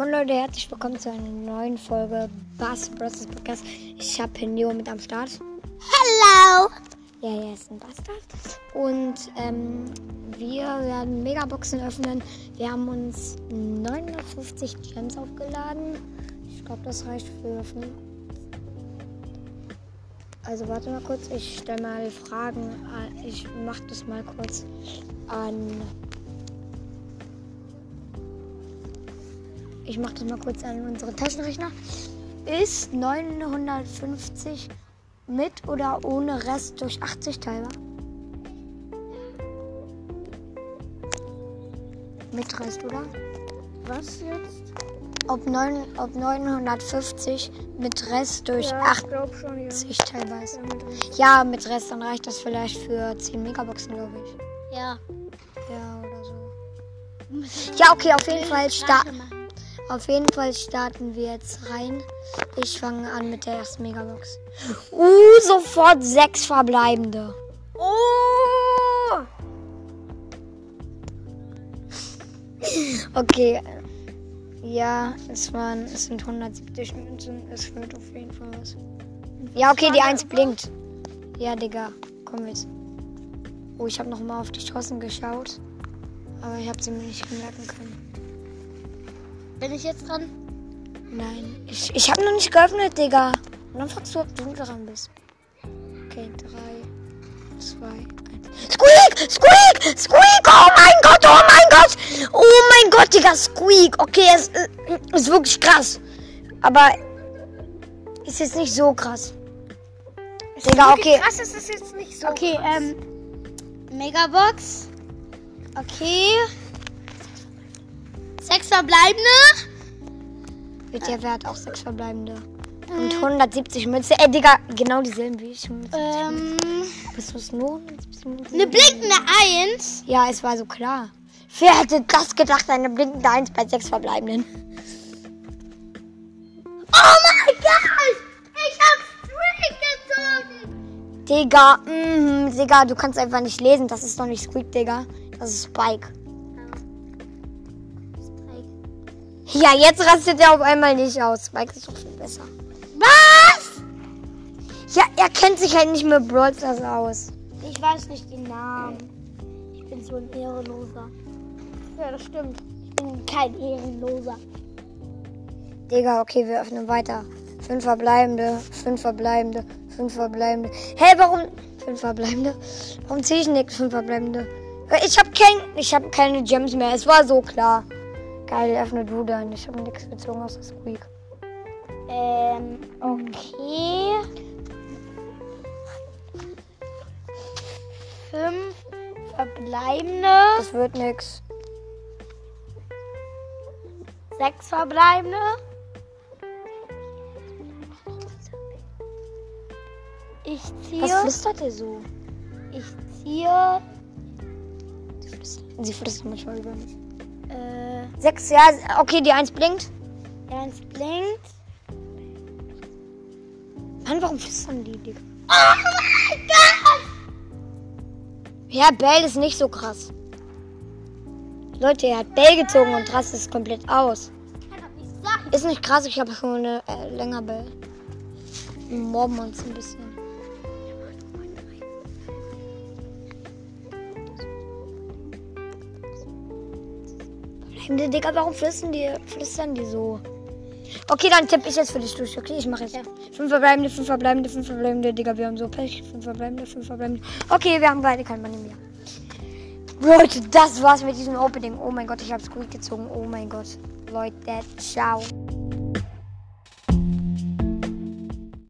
Moin Leute, herzlich willkommen zu einer neuen Folge Bass Bros. Podcast. Ich habe Neo mit am Start. Hello! Ja, er ist ein Bastard. Und ähm, wir werden Megaboxen öffnen. Wir haben uns 950 Gems aufgeladen. Ich glaube, das reicht für 5. Also warte mal kurz, ich stelle mal Fragen. an- Ich mache das mal kurz an. Ich mache das mal kurz an unseren Taschenrechner. Ist 950 mit oder ohne Rest durch 80 teilbar? Mit Rest, oder? Was jetzt? Ob, 9, ob 950 mit Rest durch Ja, 80 ich glaube schon, ja. teilbar ist. Ja, mit Rest, dann reicht das vielleicht für 10 Megaboxen, glaube ich. Ja. Ja, oder so. Ja, okay, auf jeden Fall starten. Auf jeden Fall starten wir jetzt rein. Ich fange an mit der ersten Megabox. Uh, sofort sechs verbleibende. Oh! Okay. Ja, es waren, es sind 170 Münzen. Es wird auf jeden Fall was. Ja, okay, die 1 blinkt. Ja, Digga, komm jetzt. Oh, ich habe noch mal auf die Chancen geschaut. Aber ich habe sie mir nicht merken können. Bin ich jetzt dran? Nein, ich, ich habe noch nicht geöffnet, Digga. Und dann fragst du, ob du dran bist. Okay, 3, 2, 1. Squeak! Squeak! Squeak! Oh mein Gott! Oh mein Gott! Oh mein Gott, Digga, Squeak! Okay, es äh, ist wirklich krass. Aber ist jetzt nicht so krass. Digga, okay. Krass ist es jetzt nicht so. Okay, ähm. Megabox. Okay. Sechs verbleibende. Wird der Wert auch 6 verbleibende. Und 170 Münze. Ey, Digga, genau dieselben wie ich. Ähm. Du es nur? 170 Münzen? Eine blinkende Eins. Ja, es war so klar. Wer hätte das gedacht, eine blinkende 1 bei 6 verbleibenden? Oh mein Gott! Ich hab Streak gezogen! Digga, mhm, Digga, du kannst einfach nicht lesen. Das ist doch nicht Squeak, Digga. Das ist Spike. Ja, jetzt rastet er auf einmal nicht aus. Spike ist doch viel besser. Was? Ja, er kennt sich halt nicht mit Brawl Stars aus. Ich weiß nicht den Namen. Ich bin so ein Ehrenloser. Ja, das stimmt. Ich bin kein Ehrenloser. Digga, okay, wir öffnen weiter. Fünf verbleibende, fünf verbleibende, fünf verbleibende. Hä, warum? Fünf verbleibende? Warum ziehe ich nichts? Fünf verbleibende. Ich hab kein, ich hab keine Gems mehr. Es war so klar. Geil, öffne du dann. Ich habe nichts gezogen außer Squeak. Ähm, okay. Fünf verbleibende. Das wird nix. Sechs verbleibende. Ich Was ziehe. flüstert ihr so? Ich ziehe. Sie flüstert manchmal über mich. Äh, Sechs, ja, okay, die Eins blinkt. eins blinkt. Mann, warum flüstern die, Digga? Oh mein Gott! Ja, Bell ist nicht so krass. Leute, er hat Bell gezogen und rastet es komplett aus. Nicht. Ist nicht krass, ich habe schon eine äh, länger Bell. Mobben uns ein bisschen. Bleibende Digga, warum flüstern die, flüstern die so? Okay, dann tippe ich jetzt für dich durch. Okay, ich mache jetzt. Fünf verbleibende, fünf verbleibende, fünf verbleibende. Digga, wir haben so Pech. Fünf verbleibende, fünf verbleibende. Okay, wir haben beide kein Money mehr. Leute, das war's mit diesem Opening. Oh mein Gott, ich habe Squeak gezogen. Oh mein Gott. Leute, ciao.